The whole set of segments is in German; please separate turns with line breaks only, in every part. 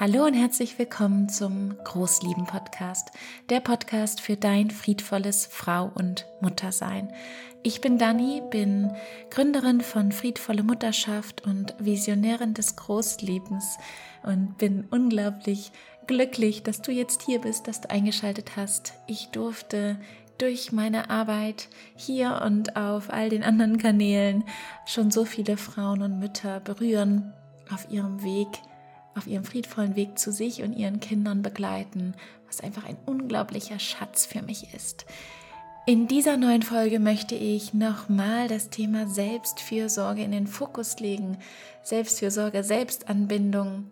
Hallo und herzlich willkommen zum Großlieben Podcast, der Podcast für dein friedvolles Frau und Muttersein. Ich bin Dani, bin Gründerin von Friedvolle Mutterschaft und Visionärin des Großlebens und bin unglaublich glücklich, dass du jetzt hier bist, dass du eingeschaltet hast. Ich durfte durch meine Arbeit hier und auf all den anderen Kanälen schon so viele Frauen und Mütter berühren auf ihrem Weg auf ihrem friedvollen Weg zu sich und ihren Kindern begleiten, was einfach ein unglaublicher Schatz für mich ist. In dieser neuen Folge möchte ich nochmal das Thema Selbstfürsorge in den Fokus legen. Selbstfürsorge, Selbstanbindung,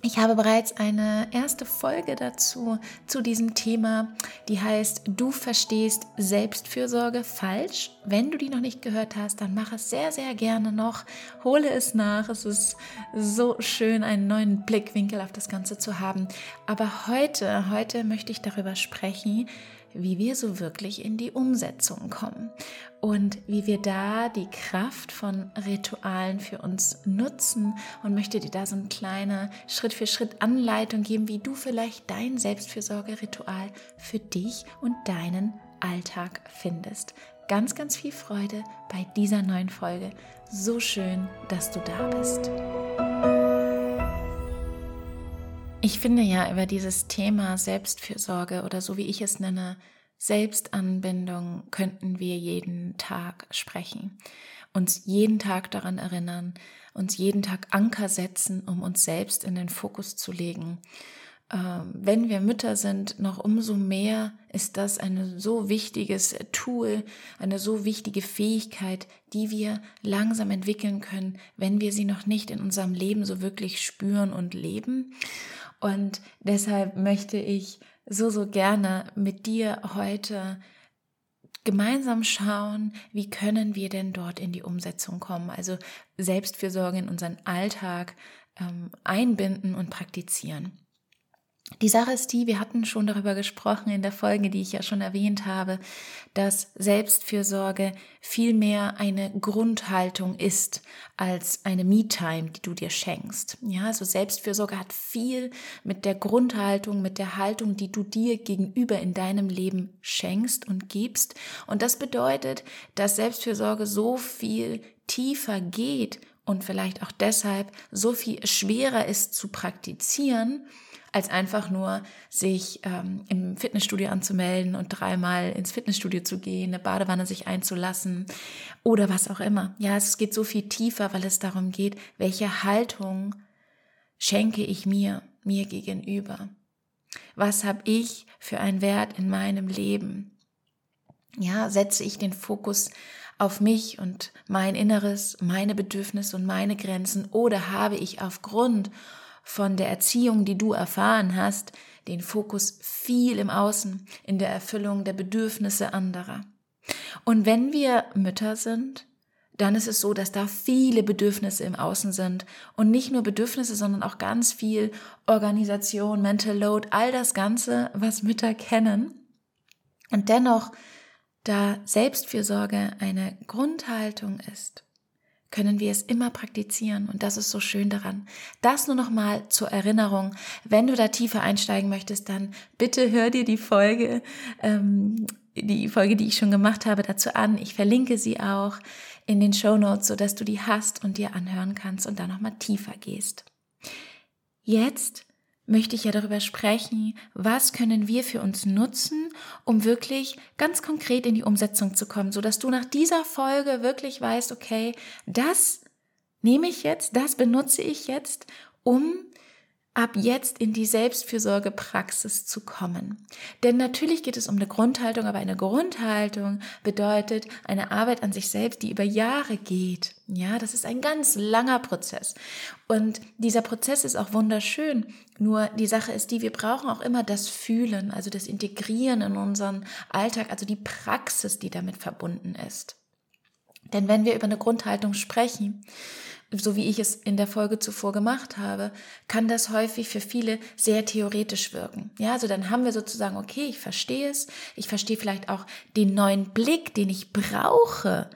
ich habe bereits eine erste Folge dazu, zu diesem Thema, die heißt Du verstehst Selbstfürsorge falsch. Wenn du die noch nicht gehört hast, dann mach es sehr, sehr gerne noch. Hole es nach. Es ist so schön, einen neuen Blickwinkel auf das Ganze zu haben. Aber heute, heute möchte ich darüber sprechen, wie wir so wirklich in die Umsetzung kommen und wie wir da die Kraft von Ritualen für uns nutzen und möchte dir da so eine kleine Schritt für Schritt Anleitung geben, wie du vielleicht dein Selbstfürsorgeritual für dich und deinen Alltag findest. Ganz, ganz viel Freude bei dieser neuen Folge. So schön, dass du da bist. Ich finde ja über dieses Thema Selbstfürsorge oder so wie ich es nenne, Selbstanbindung könnten wir jeden Tag sprechen, uns jeden Tag daran erinnern, uns jeden Tag Anker setzen, um uns selbst in den Fokus zu legen. Ähm, wenn wir Mütter sind, noch umso mehr ist das ein so wichtiges Tool, eine so wichtige Fähigkeit, die wir langsam entwickeln können, wenn wir sie noch nicht in unserem Leben so wirklich spüren und leben. Und deshalb möchte ich so, so gerne mit dir heute gemeinsam schauen, wie können wir denn dort in die Umsetzung kommen, also Selbstfürsorge in unseren Alltag ähm, einbinden und praktizieren. Die Sache ist die, wir hatten schon darüber gesprochen in der Folge, die ich ja schon erwähnt habe, dass Selbstfürsorge vielmehr eine Grundhaltung ist als eine Me-Time, die du dir schenkst. Ja, also Selbstfürsorge hat viel mit der Grundhaltung, mit der Haltung, die du dir gegenüber in deinem Leben schenkst und gibst. Und das bedeutet, dass Selbstfürsorge so viel tiefer geht und vielleicht auch deshalb so viel schwerer ist zu praktizieren, als einfach nur sich ähm, im Fitnessstudio anzumelden und dreimal ins Fitnessstudio zu gehen, eine Badewanne sich einzulassen oder was auch immer. Ja, es geht so viel tiefer, weil es darum geht, welche Haltung schenke ich mir, mir gegenüber. Was habe ich für einen Wert in meinem Leben? Ja, setze ich den Fokus auf mich und mein Inneres, meine Bedürfnisse und meine Grenzen oder habe ich aufgrund von der Erziehung, die du erfahren hast, den Fokus viel im Außen, in der Erfüllung der Bedürfnisse anderer. Und wenn wir Mütter sind, dann ist es so, dass da viele Bedürfnisse im Außen sind und nicht nur Bedürfnisse, sondern auch ganz viel Organisation, Mental Load, all das Ganze, was Mütter kennen. Und dennoch, da Selbstfürsorge eine Grundhaltung ist, können wir es immer praktizieren und das ist so schön daran. Das nur noch mal zur Erinnerung. Wenn du da tiefer einsteigen möchtest, dann bitte hör dir die Folge, ähm, die Folge, die ich schon gemacht habe, dazu an. Ich verlinke sie auch in den Show Notes, so dass du die hast und dir anhören kannst und da noch mal tiefer gehst. Jetzt möchte ich ja darüber sprechen, was können wir für uns nutzen, um wirklich ganz konkret in die Umsetzung zu kommen, so dass du nach dieser Folge wirklich weißt, okay, das nehme ich jetzt, das benutze ich jetzt, um ab jetzt in die Selbstfürsorgepraxis zu kommen. Denn natürlich geht es um eine Grundhaltung, aber eine Grundhaltung bedeutet eine Arbeit an sich selbst, die über Jahre geht. Ja, das ist ein ganz langer Prozess. Und dieser Prozess ist auch wunderschön. Nur die Sache ist die, wir brauchen auch immer das Fühlen, also das Integrieren in unseren Alltag, also die Praxis, die damit verbunden ist. Denn wenn wir über eine Grundhaltung sprechen, so wie ich es in der Folge zuvor gemacht habe, kann das häufig für viele sehr theoretisch wirken. Ja, also dann haben wir sozusagen, okay, ich verstehe es, ich verstehe vielleicht auch den neuen Blick, den ich brauche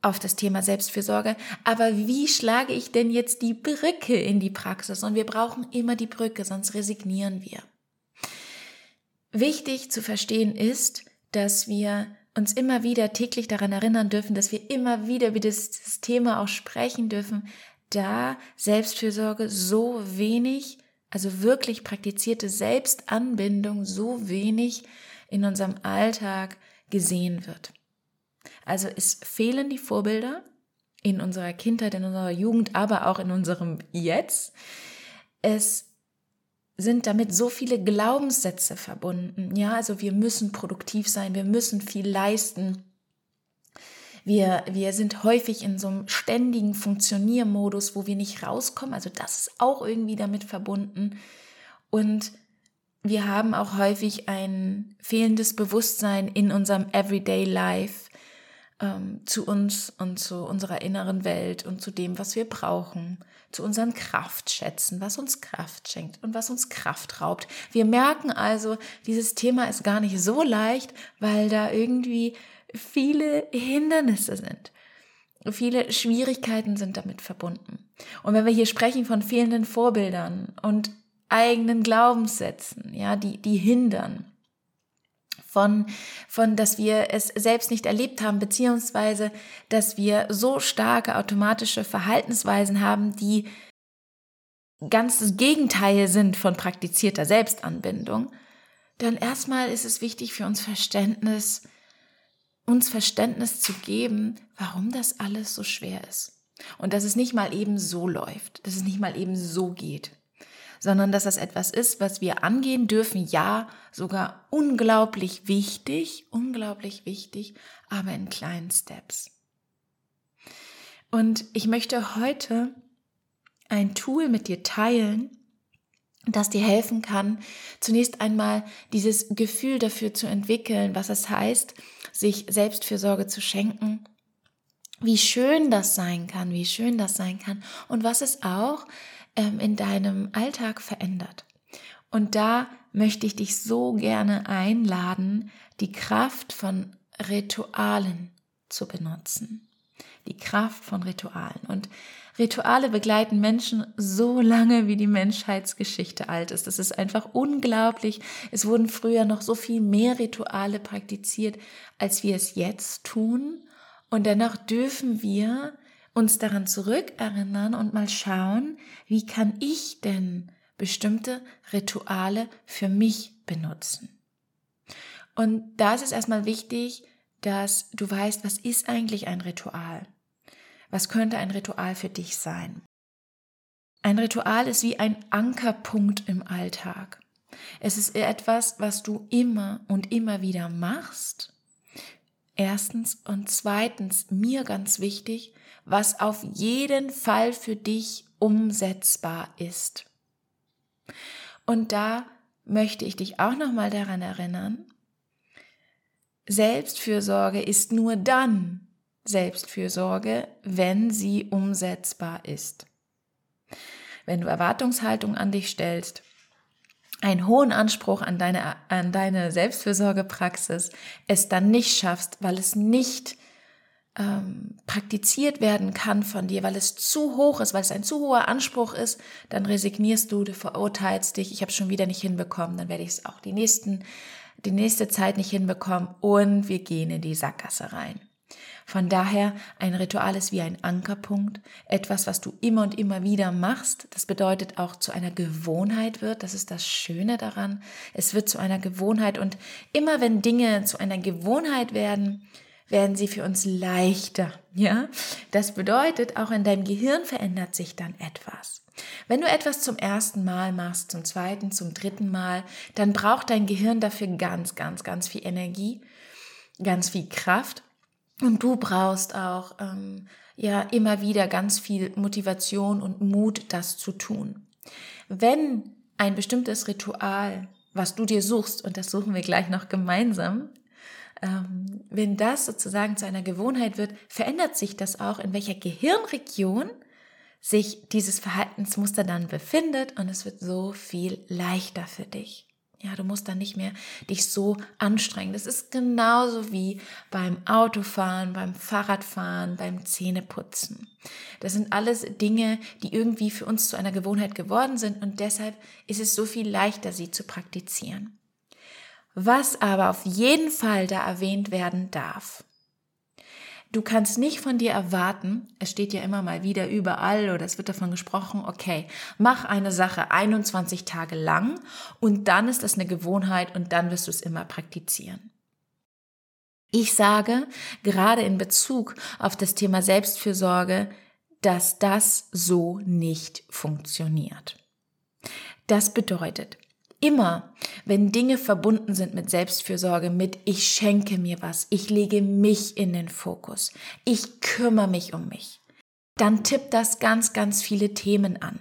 auf das Thema Selbstfürsorge. Aber wie schlage ich denn jetzt die Brücke in die Praxis? Und wir brauchen immer die Brücke, sonst resignieren wir. Wichtig zu verstehen ist, dass wir uns immer wieder täglich daran erinnern dürfen, dass wir immer wieder über das Thema auch sprechen dürfen, da Selbstfürsorge so wenig, also wirklich praktizierte Selbstanbindung so wenig in unserem Alltag gesehen wird. Also es fehlen die Vorbilder in unserer Kindheit, in unserer Jugend, aber auch in unserem Jetzt. Es sind damit so viele Glaubenssätze verbunden. Ja, also wir müssen produktiv sein, wir müssen viel leisten. Wir, wir sind häufig in so einem ständigen Funktioniermodus, wo wir nicht rauskommen. Also das ist auch irgendwie damit verbunden. Und wir haben auch häufig ein fehlendes Bewusstsein in unserem Everyday Life ähm, zu uns und zu unserer inneren Welt und zu dem, was wir brauchen, zu unseren Kraftschätzen, was uns Kraft schenkt und was uns Kraft raubt. Wir merken also, dieses Thema ist gar nicht so leicht, weil da irgendwie viele Hindernisse sind. Viele Schwierigkeiten sind damit verbunden. Und wenn wir hier sprechen von fehlenden Vorbildern und eigenen Glaubenssätzen, ja, die, die hindern, von, von, dass wir es selbst nicht erlebt haben, beziehungsweise, dass wir so starke automatische Verhaltensweisen haben, die ganz das Gegenteil sind von praktizierter Selbstanbindung, dann erstmal ist es wichtig für uns Verständnis, uns Verständnis zu geben, warum das alles so schwer ist. Und dass es nicht mal eben so läuft, dass es nicht mal eben so geht sondern dass das etwas ist, was wir angehen dürfen, ja, sogar unglaublich wichtig, unglaublich wichtig, aber in kleinen Steps. Und ich möchte heute ein Tool mit dir teilen, das dir helfen kann, zunächst einmal dieses Gefühl dafür zu entwickeln, was es heißt, sich Selbstfürsorge zu schenken, wie schön das sein kann, wie schön das sein kann und was es auch ähm, in deinem Alltag verändert. Und da möchte ich dich so gerne einladen, die Kraft von Ritualen zu benutzen. Die Kraft von Ritualen. Und Rituale begleiten Menschen so lange, wie die Menschheitsgeschichte alt ist. Das ist einfach unglaublich. Es wurden früher noch so viel mehr Rituale praktiziert, als wir es jetzt tun. Und dennoch dürfen wir uns daran zurückerinnern und mal schauen, wie kann ich denn bestimmte Rituale für mich benutzen. Und da ist es erstmal wichtig, dass du weißt, was ist eigentlich ein Ritual? Was könnte ein Ritual für dich sein? Ein Ritual ist wie ein Ankerpunkt im Alltag. Es ist etwas, was du immer und immer wieder machst. Erstens und zweitens, mir ganz wichtig, was auf jeden Fall für dich umsetzbar ist. Und da möchte ich dich auch noch mal daran erinnern, Selbstfürsorge ist nur dann Selbstfürsorge, wenn sie umsetzbar ist. Wenn du Erwartungshaltung an dich stellst, einen hohen Anspruch an deine, an deine Selbstfürsorgepraxis, es dann nicht schaffst, weil es nicht ähm, praktiziert werden kann von dir, weil es zu hoch ist, weil es ein zu hoher Anspruch ist, dann resignierst du, du verurteilst dich, ich habe schon wieder nicht hinbekommen, dann werde ich es auch die nächsten, die nächste Zeit nicht hinbekommen und wir gehen in die Sackgasse rein. Von daher, ein Ritual ist wie ein Ankerpunkt, etwas, was du immer und immer wieder machst. Das bedeutet auch zu einer Gewohnheit wird. Das ist das Schöne daran. Es wird zu einer Gewohnheit und immer wenn Dinge zu einer Gewohnheit werden, werden sie für uns leichter. Ja, das bedeutet, auch in deinem Gehirn verändert sich dann etwas. Wenn du etwas zum ersten Mal machst, zum zweiten, zum dritten Mal, dann braucht dein Gehirn dafür ganz, ganz, ganz viel Energie, ganz viel Kraft. Und du brauchst auch ähm, ja immer wieder ganz viel Motivation und Mut, das zu tun. Wenn ein bestimmtes Ritual, was du dir suchst, und das suchen wir gleich noch gemeinsam, ähm, wenn das sozusagen zu einer Gewohnheit wird, verändert sich das auch, in welcher Gehirnregion sich dieses Verhaltensmuster dann befindet und es wird so viel leichter für dich. Ja, du musst dann nicht mehr dich so anstrengen. Das ist genauso wie beim Autofahren, beim Fahrradfahren, beim Zähneputzen. Das sind alles Dinge, die irgendwie für uns zu einer Gewohnheit geworden sind und deshalb ist es so viel leichter, sie zu praktizieren. Was aber auf jeden Fall da erwähnt werden darf, Du kannst nicht von dir erwarten, es steht ja immer mal wieder überall oder es wird davon gesprochen, okay, mach eine Sache 21 Tage lang und dann ist das eine Gewohnheit und dann wirst du es immer praktizieren. Ich sage, gerade in Bezug auf das Thema Selbstfürsorge, dass das so nicht funktioniert. Das bedeutet, Immer, wenn Dinge verbunden sind mit Selbstfürsorge, mit ich schenke mir was, ich lege mich in den Fokus, ich kümmere mich um mich, dann tippt das ganz, ganz viele Themen an.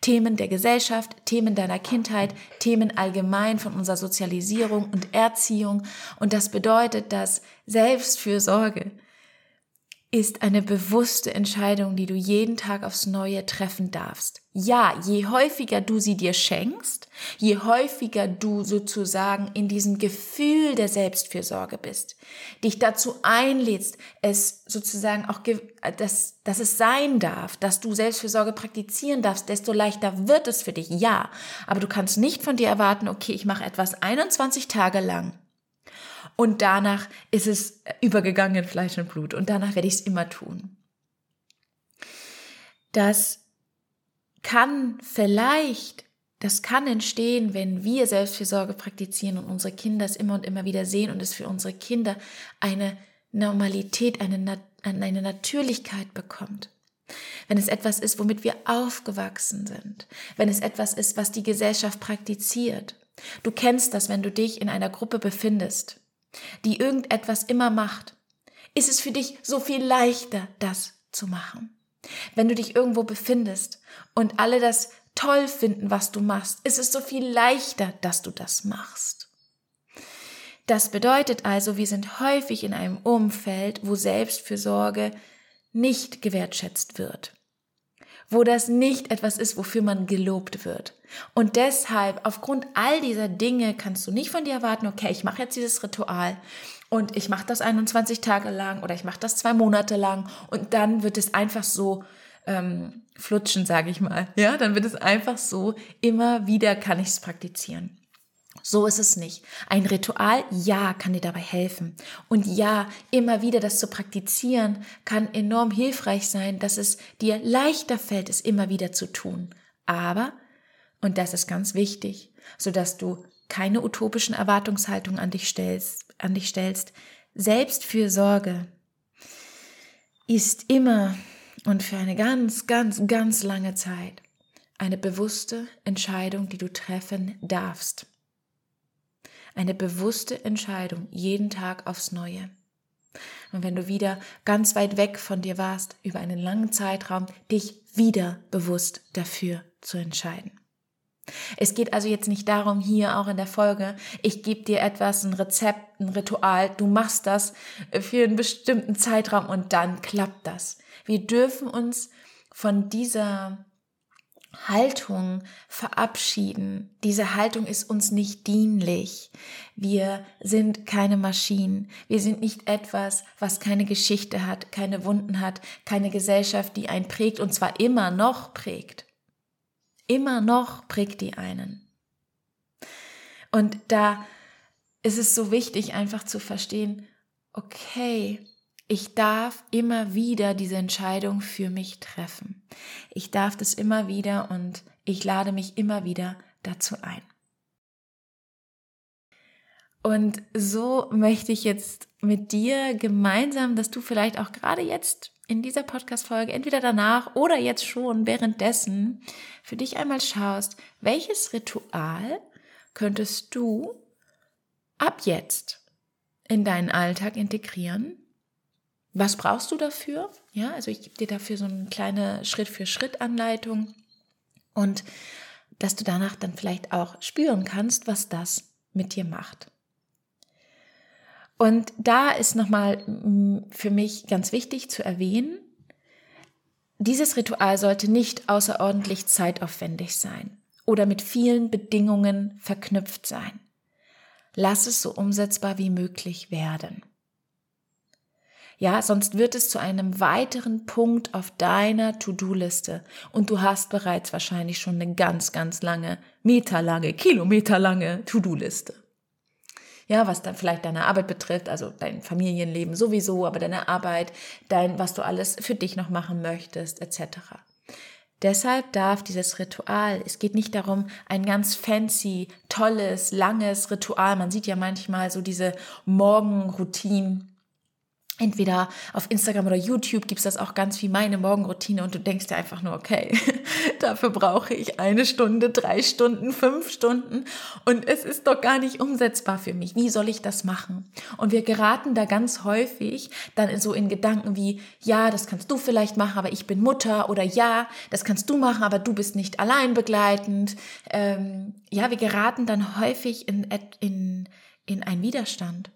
Themen der Gesellschaft, Themen deiner Kindheit, Themen allgemein von unserer Sozialisierung und Erziehung. Und das bedeutet, dass Selbstfürsorge ist eine bewusste Entscheidung, die du jeden Tag aufs Neue treffen darfst. Ja, je häufiger du sie dir schenkst, je häufiger du sozusagen in diesem Gefühl der Selbstfürsorge bist, dich dazu einlädst, es sozusagen auch, dass, dass es sein darf, dass du Selbstfürsorge praktizieren darfst, desto leichter wird es für dich. Ja, aber du kannst nicht von dir erwarten, okay, ich mache etwas 21 Tage lang und danach ist es übergegangen in Fleisch und Blut. Und danach werde ich es immer tun. Das kann vielleicht, das kann entstehen, wenn wir Selbstfürsorge praktizieren und unsere Kinder es immer und immer wieder sehen und es für unsere Kinder eine Normalität, eine, eine Natürlichkeit bekommt. Wenn es etwas ist, womit wir aufgewachsen sind. Wenn es etwas ist, was die Gesellschaft praktiziert. Du kennst das, wenn du dich in einer Gruppe befindest die irgendetwas immer macht, ist es für dich so viel leichter, das zu machen. Wenn du dich irgendwo befindest und alle das toll finden, was du machst, ist es so viel leichter, dass du das machst. Das bedeutet also, wir sind häufig in einem Umfeld, wo Selbstfürsorge nicht gewertschätzt wird wo das nicht etwas ist, wofür man gelobt wird. Und deshalb, aufgrund all dieser Dinge, kannst du nicht von dir erwarten, okay, ich mache jetzt dieses Ritual und ich mache das 21 Tage lang oder ich mache das zwei Monate lang und dann wird es einfach so ähm, flutschen, sage ich mal. Ja, dann wird es einfach so, immer wieder kann ich es praktizieren. So ist es nicht. Ein Ritual, ja, kann dir dabei helfen. Und ja, immer wieder das zu praktizieren, kann enorm hilfreich sein, dass es dir leichter fällt, es immer wieder zu tun. Aber, und das ist ganz wichtig, so dass du keine utopischen Erwartungshaltungen an dich stellst, an dich stellst. Selbstfürsorge ist immer und für eine ganz, ganz, ganz lange Zeit eine bewusste Entscheidung, die du treffen darfst. Eine bewusste Entscheidung, jeden Tag aufs Neue. Und wenn du wieder ganz weit weg von dir warst, über einen langen Zeitraum, dich wieder bewusst dafür zu entscheiden. Es geht also jetzt nicht darum, hier auch in der Folge, ich gebe dir etwas, ein Rezept, ein Ritual, du machst das für einen bestimmten Zeitraum und dann klappt das. Wir dürfen uns von dieser Haltung verabschieden. Diese Haltung ist uns nicht dienlich. Wir sind keine Maschinen. Wir sind nicht etwas, was keine Geschichte hat, keine Wunden hat, keine Gesellschaft, die einen prägt und zwar immer noch prägt. Immer noch prägt die einen. Und da ist es so wichtig, einfach zu verstehen, okay, ich darf immer wieder diese Entscheidung für mich treffen. Ich darf das immer wieder und ich lade mich immer wieder dazu ein. Und so möchte ich jetzt mit dir gemeinsam, dass du vielleicht auch gerade jetzt in dieser Podcast-Folge, entweder danach oder jetzt schon währenddessen, für dich einmal schaust, welches Ritual könntest du ab jetzt in deinen Alltag integrieren, was brauchst du dafür? Ja, also ich gebe dir dafür so eine kleine Schritt-für-Schritt-Anleitung und dass du danach dann vielleicht auch spüren kannst, was das mit dir macht. Und da ist nochmal mm, für mich ganz wichtig zu erwähnen, dieses Ritual sollte nicht außerordentlich zeitaufwendig sein. oder mit vielen Bedingungen verknüpft sein. Lass es so umsetzbar wie möglich werden. Ja, sonst wird es zu einem weiteren Punkt auf deiner To-Do-Liste und du hast bereits wahrscheinlich schon eine ganz, ganz lange, meterlange, kilometerlange To-Do-Liste. Ja, was dann vielleicht deine Arbeit betrifft, also dein Familienleben sowieso, aber deine Arbeit, dein, was du alles für dich noch machen möchtest, etc. Deshalb darf dieses Ritual, es geht nicht darum, ein ganz fancy, tolles, langes Ritual. Man sieht ja manchmal so diese Morgenroutinen entweder auf Instagram oder YouTube gibt es das auch ganz wie meine Morgenroutine und du denkst dir einfach nur, okay, dafür brauche ich eine Stunde, drei Stunden, fünf Stunden und es ist doch gar nicht umsetzbar für mich. Wie soll ich das machen? Und wir geraten da ganz häufig dann so in Gedanken wie, ja, das kannst du vielleicht machen, aber ich bin Mutter oder ja, das kannst du machen, aber du bist nicht allein begleitend. Ähm, ja, wir geraten dann häufig in, in, in einen Widerstand.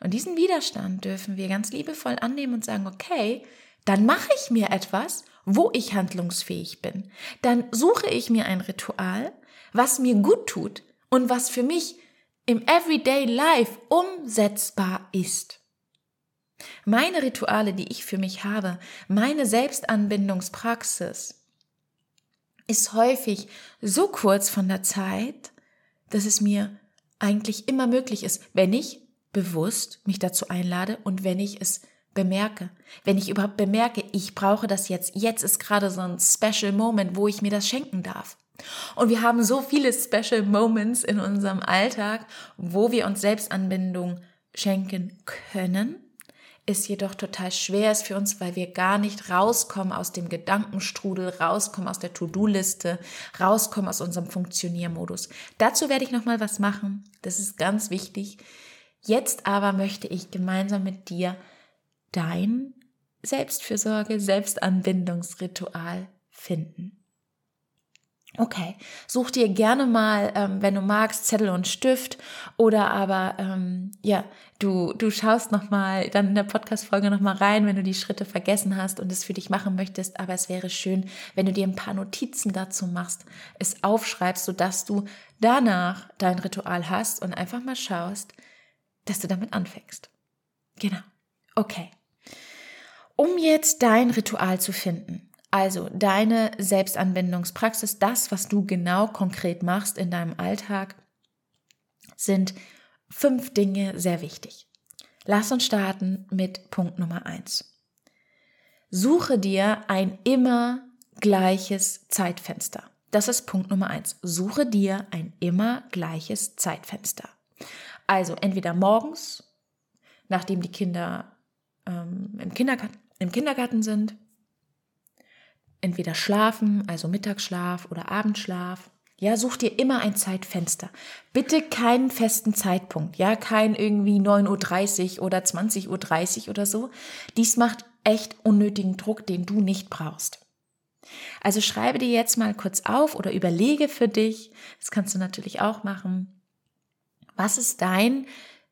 Und diesen Widerstand dürfen wir ganz liebevoll annehmen und sagen, okay, dann mache ich mir etwas, wo ich handlungsfähig bin. Dann suche ich mir ein Ritual, was mir gut tut und was für mich im Everyday Life umsetzbar ist. Meine Rituale, die ich für mich habe, meine Selbstanbindungspraxis, ist häufig so kurz von der Zeit, dass es mir eigentlich immer möglich ist, wenn ich bewusst mich dazu einlade und wenn ich es bemerke, wenn ich überhaupt bemerke, ich brauche das jetzt, jetzt ist gerade so ein Special Moment, wo ich mir das schenken darf. Und wir haben so viele Special Moments in unserem Alltag, wo wir uns Selbstanbindung schenken können, ist jedoch total schwer ist für uns, weil wir gar nicht rauskommen aus dem Gedankenstrudel, rauskommen aus der To-Do-Liste, rauskommen aus unserem Funktioniermodus. Dazu werde ich noch mal was machen. Das ist ganz wichtig. Jetzt aber möchte ich gemeinsam mit dir dein Selbstfürsorge, Selbstanbindungsritual finden. Okay, such dir gerne mal, ähm, wenn du magst, Zettel und Stift oder aber ähm, ja, du du schaust noch mal dann in der Podcast-Folge noch mal rein, wenn du die Schritte vergessen hast und es für dich machen möchtest. Aber es wäre schön, wenn du dir ein paar Notizen dazu machst, es aufschreibst, so dass du danach dein Ritual hast und einfach mal schaust, dass du damit anfängst. Genau. Okay. Um jetzt dein Ritual zu finden, also deine Selbstanwendungspraxis, das, was du genau konkret machst in deinem Alltag, sind fünf Dinge sehr wichtig. Lass uns starten mit Punkt Nummer eins. Suche dir ein immer gleiches Zeitfenster. Das ist Punkt Nummer eins. Suche dir ein immer gleiches Zeitfenster. Also entweder morgens, nachdem die Kinder ähm, im, Kindergarten, im Kindergarten sind, entweder schlafen, also Mittagsschlaf oder Abendschlaf. Ja, such dir immer ein Zeitfenster. Bitte keinen festen Zeitpunkt. Ja, kein irgendwie 9.30 Uhr oder 20.30 Uhr oder so. Dies macht echt unnötigen Druck, den du nicht brauchst. Also schreibe dir jetzt mal kurz auf oder überlege für dich, das kannst du natürlich auch machen, was ist dein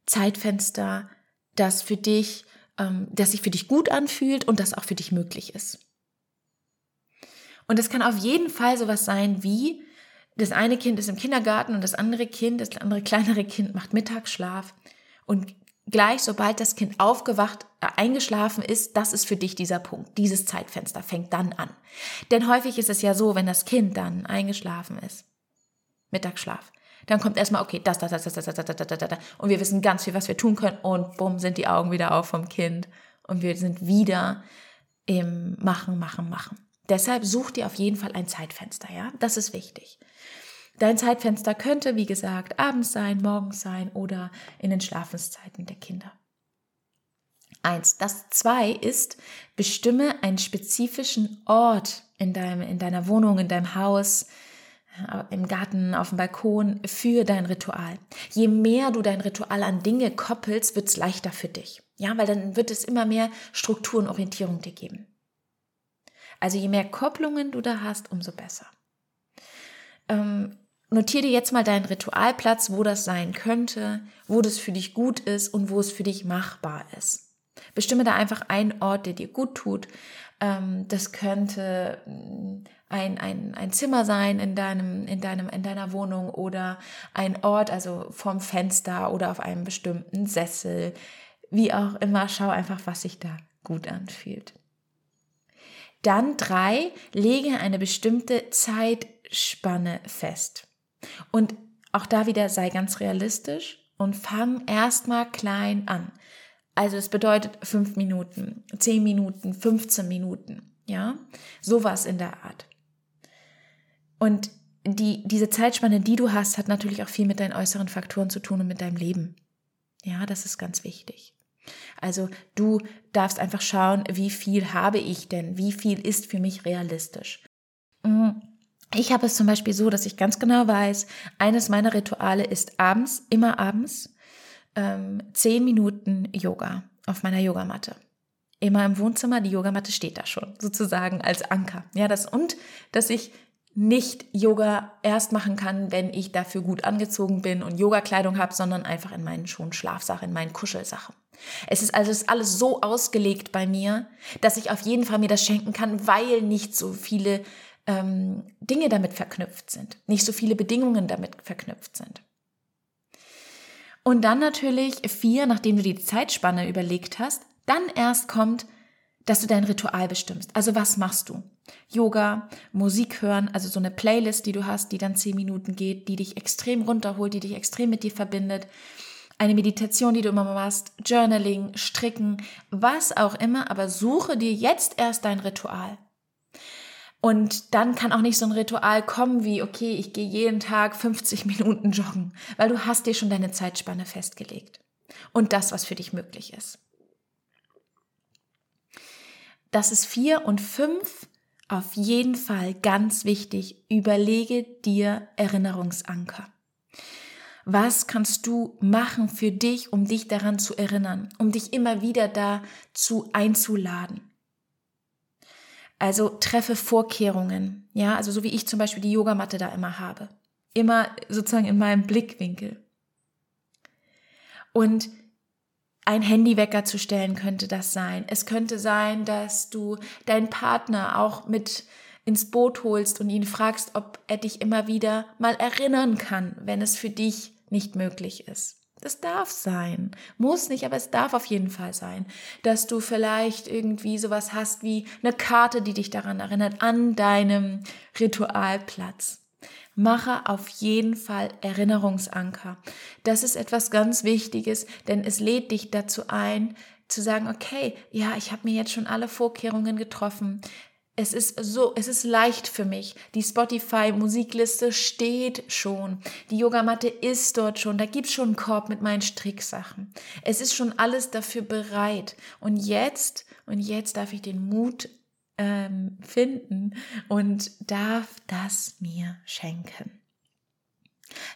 Zeitfenster, das für dich, ähm, das sich für dich gut anfühlt und das auch für dich möglich ist? Und es kann auf jeden Fall sowas sein wie, das eine Kind ist im Kindergarten und das andere Kind, das andere kleinere Kind macht Mittagsschlaf und gleich sobald das Kind aufgewacht, äh, eingeschlafen ist, das ist für dich dieser Punkt. Dieses Zeitfenster fängt dann an. Denn häufig ist es ja so, wenn das Kind dann eingeschlafen ist, Mittagsschlaf, dann kommt erstmal, okay, das, das, das, das, das, das, das, das, das, das. Und wir wissen ganz viel, was wir tun können. Und bumm, sind die Augen wieder auf vom Kind. Und wir sind wieder im Machen, Machen, Machen. Deshalb such dir auf jeden Fall ein Zeitfenster, ja? Das ist wichtig. Dein Zeitfenster könnte, wie gesagt, abends sein, morgens sein oder in den Schlafenszeiten der Kinder. Eins. Das zwei ist, bestimme einen spezifischen Ort in, deinem, in deiner Wohnung, in deinem Haus, im Garten, auf dem Balkon für dein Ritual. Je mehr du dein Ritual an Dinge koppelst, wird es leichter für dich. Ja, weil dann wird es immer mehr Struktur und Orientierung dir geben. Also je mehr Kopplungen du da hast, umso besser. Ähm, notiere dir jetzt mal deinen Ritualplatz, wo das sein könnte, wo das für dich gut ist und wo es für dich machbar ist. Bestimme da einfach einen Ort, der dir gut tut. Ähm, das könnte mm, ein, ein, ein Zimmer sein in deinem, in deinem, in deiner Wohnung oder ein Ort, also vom Fenster oder auf einem bestimmten Sessel. Wie auch immer, schau einfach, was sich da gut anfühlt. Dann drei, lege eine bestimmte Zeitspanne fest. Und auch da wieder sei ganz realistisch und fang erstmal klein an. Also es bedeutet fünf Minuten, zehn Minuten, 15 Minuten, ja, sowas in der Art. Und die, diese Zeitspanne, die du hast, hat natürlich auch viel mit deinen äußeren Faktoren zu tun und mit deinem Leben. Ja, das ist ganz wichtig. Also du darfst einfach schauen, wie viel habe ich denn, wie viel ist für mich realistisch. Mhm. Ich habe es zum Beispiel so, dass ich ganz genau weiß, eines meiner Rituale ist abends, immer abends, ähm, zehn Minuten Yoga auf meiner Yogamatte. Immer im Wohnzimmer, die Yogamatte steht da schon, sozusagen als Anker. Ja, das und, dass ich nicht Yoga erst machen kann, wenn ich dafür gut angezogen bin und Yoga-Kleidung habe, sondern einfach in meinen Schuhen Schlafsachen, in meinen Kuschelsachen. Es ist also alles so ausgelegt bei mir, dass ich auf jeden Fall mir das schenken kann, weil nicht so viele ähm, Dinge damit verknüpft sind, nicht so viele Bedingungen damit verknüpft sind. Und dann natürlich vier, nachdem du die Zeitspanne überlegt hast, dann erst kommt, dass du dein Ritual bestimmst. Also was machst du? Yoga, Musik hören, also so eine Playlist, die du hast, die dann zehn Minuten geht, die dich extrem runterholt, die dich extrem mit dir verbindet. Eine Meditation, die du immer machst, Journaling, Stricken, was auch immer, aber suche dir jetzt erst dein Ritual. Und dann kann auch nicht so ein Ritual kommen wie, okay, ich gehe jeden Tag 50 Minuten joggen, weil du hast dir schon deine Zeitspanne festgelegt. Und das, was für dich möglich ist. Das ist vier und fünf auf jeden Fall ganz wichtig. Überlege dir Erinnerungsanker. Was kannst du machen für dich, um dich daran zu erinnern, um dich immer wieder dazu einzuladen? Also treffe Vorkehrungen, ja, also so wie ich zum Beispiel die Yogamatte da immer habe. Immer sozusagen in meinem Blickwinkel. Und ein Handywecker zu stellen könnte das sein. Es könnte sein, dass du deinen Partner auch mit ins Boot holst und ihn fragst, ob er dich immer wieder mal erinnern kann, wenn es für dich nicht möglich ist. Das darf sein. Muss nicht, aber es darf auf jeden Fall sein, dass du vielleicht irgendwie sowas hast wie eine Karte, die dich daran erinnert, an deinem Ritualplatz. Mache auf jeden Fall Erinnerungsanker. Das ist etwas ganz Wichtiges, denn es lädt dich dazu ein, zu sagen, okay, ja, ich habe mir jetzt schon alle Vorkehrungen getroffen es ist so, es ist leicht für mich. Die Spotify Musikliste steht schon. Die Yogamatte ist dort schon. Da gibt's schon einen Korb mit meinen Stricksachen. Es ist schon alles dafür bereit. Und jetzt, und jetzt darf ich den Mut ähm, finden und darf das mir schenken.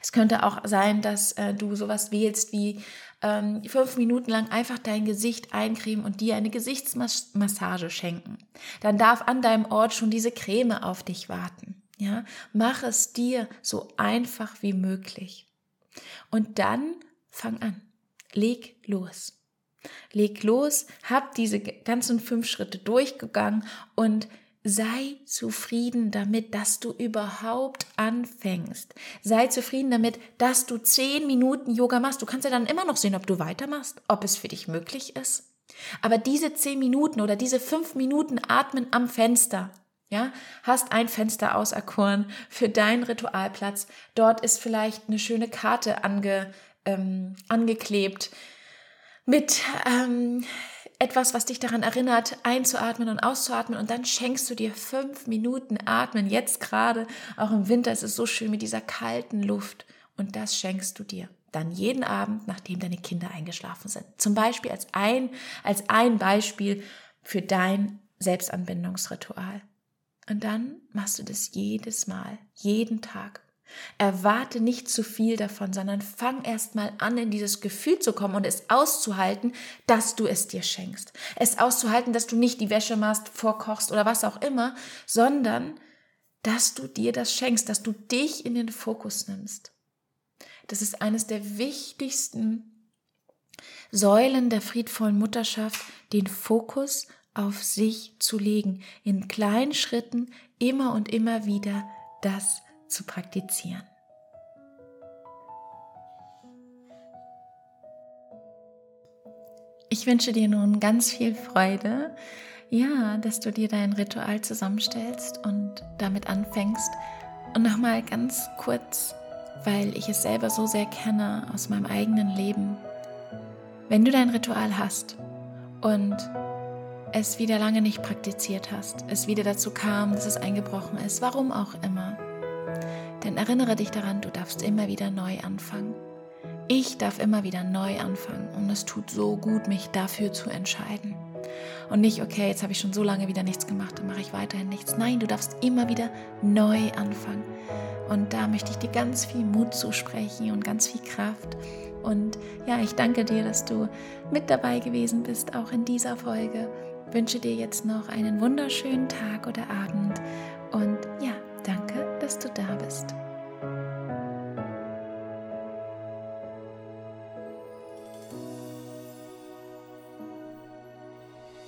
Es könnte auch sein, dass äh, du sowas wählst wie ähm, fünf Minuten lang einfach dein Gesicht eincremen und dir eine Gesichtsmassage schenken. Dann darf an deinem Ort schon diese Creme auf dich warten. Ja, mach es dir so einfach wie möglich. Und dann fang an. Leg los. Leg los, hab diese ganzen fünf Schritte durchgegangen und Sei zufrieden damit, dass du überhaupt anfängst. Sei zufrieden damit, dass du zehn Minuten Yoga machst. Du kannst ja dann immer noch sehen, ob du weitermachst, ob es für dich möglich ist. Aber diese zehn Minuten oder diese fünf Minuten Atmen am Fenster, ja, hast ein Fenster auserkoren für deinen Ritualplatz. Dort ist vielleicht eine schöne Karte ange, ähm, angeklebt mit ähm, etwas, was dich daran erinnert, einzuatmen und auszuatmen und dann schenkst du dir fünf Minuten Atmen. Jetzt gerade, auch im Winter ist es so schön mit dieser kalten Luft und das schenkst du dir dann jeden Abend, nachdem deine Kinder eingeschlafen sind. Zum Beispiel als ein, als ein Beispiel für dein Selbstanbindungsritual. Und dann machst du das jedes Mal, jeden Tag. Erwarte nicht zu viel davon, sondern fang erst mal an, in dieses Gefühl zu kommen und es auszuhalten, dass du es dir schenkst. Es auszuhalten, dass du nicht die Wäsche machst, vorkochst oder was auch immer, sondern dass du dir das schenkst, dass du dich in den Fokus nimmst. Das ist eines der wichtigsten Säulen der friedvollen Mutterschaft den Fokus auf sich zu legen, in kleinen Schritten immer und immer wieder das zu praktizieren. Ich wünsche dir nun ganz viel Freude, ja, dass du dir dein Ritual zusammenstellst und damit anfängst. Und nochmal ganz kurz, weil ich es selber so sehr kenne aus meinem eigenen Leben. Wenn du dein Ritual hast und es wieder lange nicht praktiziert hast, es wieder dazu kam, dass es eingebrochen ist, warum auch immer, dann erinnere dich daran, du darfst immer wieder neu anfangen. Ich darf immer wieder neu anfangen und es tut so gut, mich dafür zu entscheiden. Und nicht, okay, jetzt habe ich schon so lange wieder nichts gemacht, dann mache ich weiterhin nichts. Nein, du darfst immer wieder neu anfangen. Und da möchte ich dir ganz viel Mut zusprechen und ganz viel Kraft. Und ja, ich danke dir, dass du mit dabei gewesen bist, auch in dieser Folge. Wünsche dir jetzt noch einen wunderschönen Tag oder Abend. Und dass du da bist.